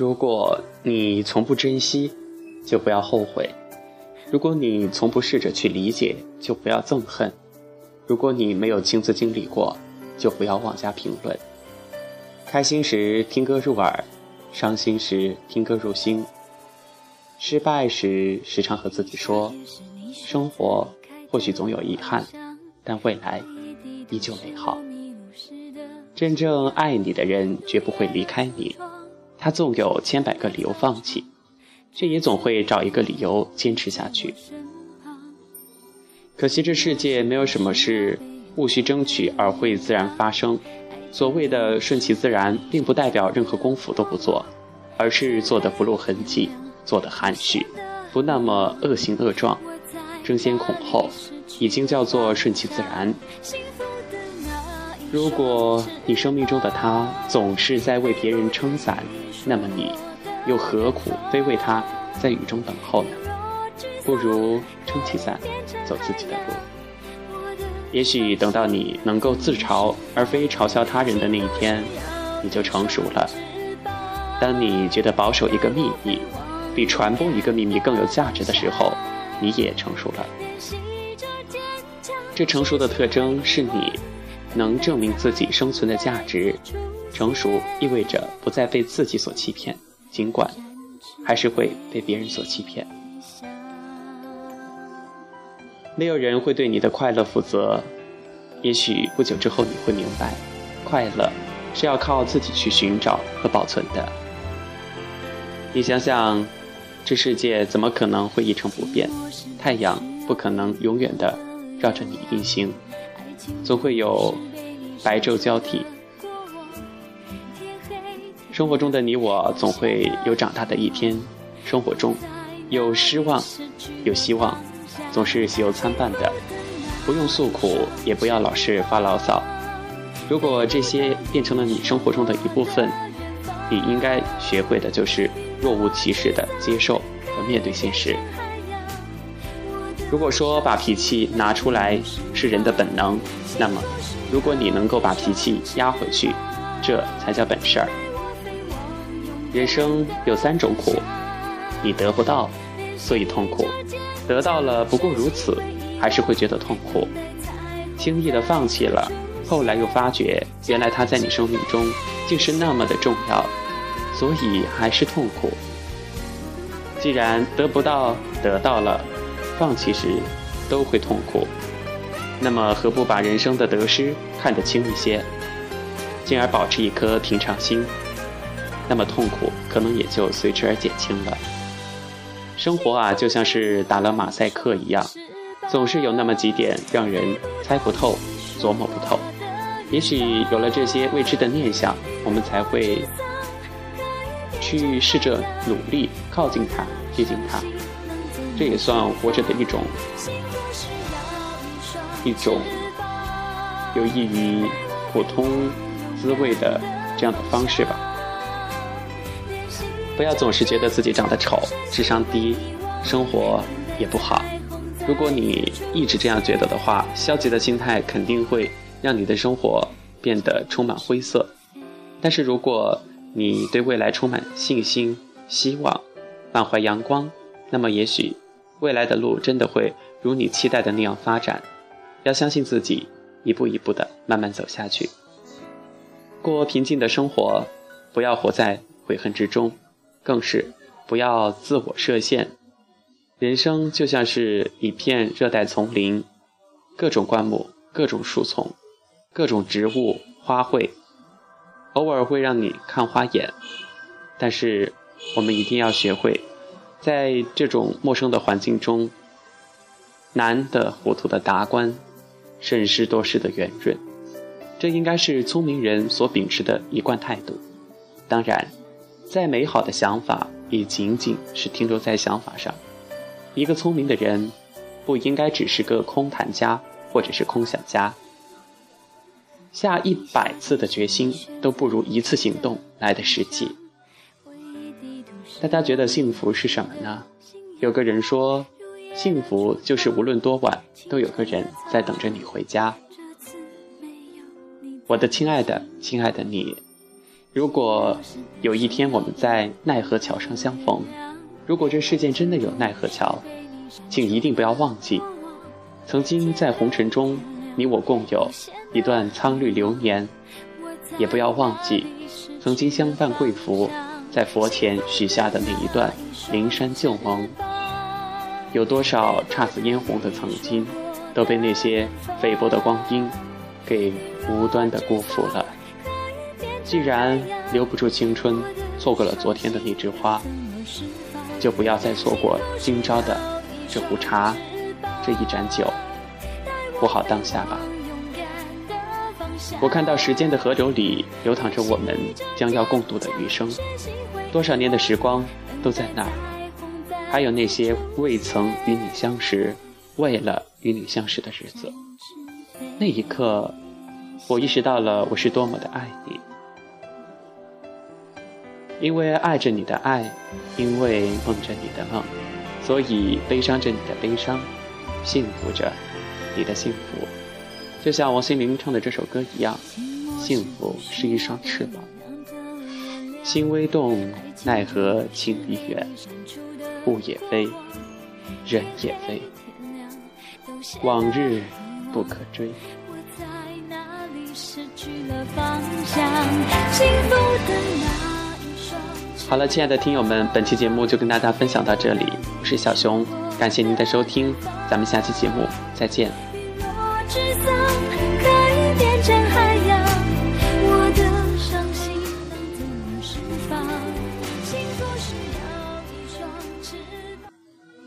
如果你从不珍惜，就不要后悔；如果你从不试着去理解，就不要憎恨；如果你没有亲自经历过，就不要妄加评论。开心时听歌入耳，伤心时听歌入心。失败时时常和自己说：生活或许总有遗憾，但未来依旧美好。真正爱你的人绝不会离开你，他纵有千百个理由放弃，却也总会找一个理由坚持下去。可惜这世界没有什么事不需争取而会自然发生。所谓的顺其自然，并不代表任何功夫都不做，而是做的不露痕迹。做的含蓄，不那么恶行恶状，争先恐后，已经叫做顺其自然。如果你生命中的他总是在为别人撑伞，那么你又何苦非为他在雨中等候呢？不如撑起伞，走自己的路。也许等到你能够自嘲而非嘲笑他人的那一天，你就成熟了。当你觉得保守一个秘密，比传播一个秘密更有价值的时候，你也成熟了。这成熟的特征是你能证明自己生存的价值。成熟意味着不再被自己所欺骗，尽管还是会被别人所欺骗。没有人会对你的快乐负责。也许不久之后你会明白，快乐是要靠自己去寻找和保存的。你想想。这世界怎么可能会一成不变？太阳不可能永远的绕着你运行，总会有白昼交替。生活中的你我总会有长大的一天，生活中有失望，有希望，总是喜忧参半的。不用诉苦，也不要老是发牢骚。如果这些变成了你生活中的一部分，你应该学会的就是。若无其事的接受和面对现实。如果说把脾气拿出来是人的本能，那么，如果你能够把脾气压回去，这才叫本事儿。人生有三种苦：你得不到，所以痛苦；得到了，不过如此，还是会觉得痛苦；轻易的放弃了，后来又发觉，原来他在你生命中竟是那么的重要。所以还是痛苦。既然得不到，得到了，放弃时都会痛苦，那么何不把人生的得失看得轻一些，进而保持一颗平常心？那么痛苦可能也就随之而减轻了。生活啊，就像是打了马赛克一样，总是有那么几点让人猜不透、琢磨不透。也许有了这些未知的念想，我们才会。去试着努力靠近他，接近他，这也算活着的一种一种有益于普通滋味的这样的方式吧。不要总是觉得自己长得丑、智商低、生活也不好。如果你一直这样觉得的话，消极的心态肯定会让你的生活变得充满灰色。但是如果你对未来充满信心、希望，满怀阳光，那么也许未来的路真的会如你期待的那样发展。要相信自己，一步一步的慢慢走下去，过平静的生活，不要活在悔恨之中，更是不要自我设限。人生就像是一片热带丛林，各种灌木、各种树丛、各种植物、花卉。偶尔会让你看花眼，但是我们一定要学会，在这种陌生的环境中，难的糊涂的达观，审时度势的圆润，这应该是聪明人所秉持的一贯态度。当然，再美好的想法也仅仅是停留在想法上。一个聪明的人，不应该只是个空谈家或者是空想家。下一百次的决心都不如一次行动来的实际。大家觉得幸福是什么呢？有个人说，幸福就是无论多晚都有个人在等着你回家。我的亲爱的，亲爱的你，如果有一天我们在奈何桥上相逢，如果这世界真的有奈何桥，请一定不要忘记，曾经在红尘中你我共有一段苍绿流年，也不要忘记，曾经相伴贵福，在佛前许下的那一段灵山旧盟。有多少姹紫嫣红的曾经，都被那些菲薄的光阴给无端的辜负了。既然留不住青春，错过了昨天的那枝花，就不要再错过今朝的这壶茶，这一盏酒，活好当下吧。我看到时间的河流里流淌着我们将要共度的余生，多少年的时光都在那儿，还有那些未曾与你相识，为了与你相识的日子。那一刻，我意识到了我是多么的爱你。因为爱着你的爱，因为梦着你的梦，所以悲伤着你的悲伤，幸福着你的幸福。就像王心凌唱的这首歌一样，幸福是一双翅膀，心微动，奈何情已远，物也飞，人也飞，往日不可追。好了，亲爱的听友们，本期节目就跟大家分享到这里，我是小熊，感谢您的收听，咱们下期节目再见。沮丧可以变成海。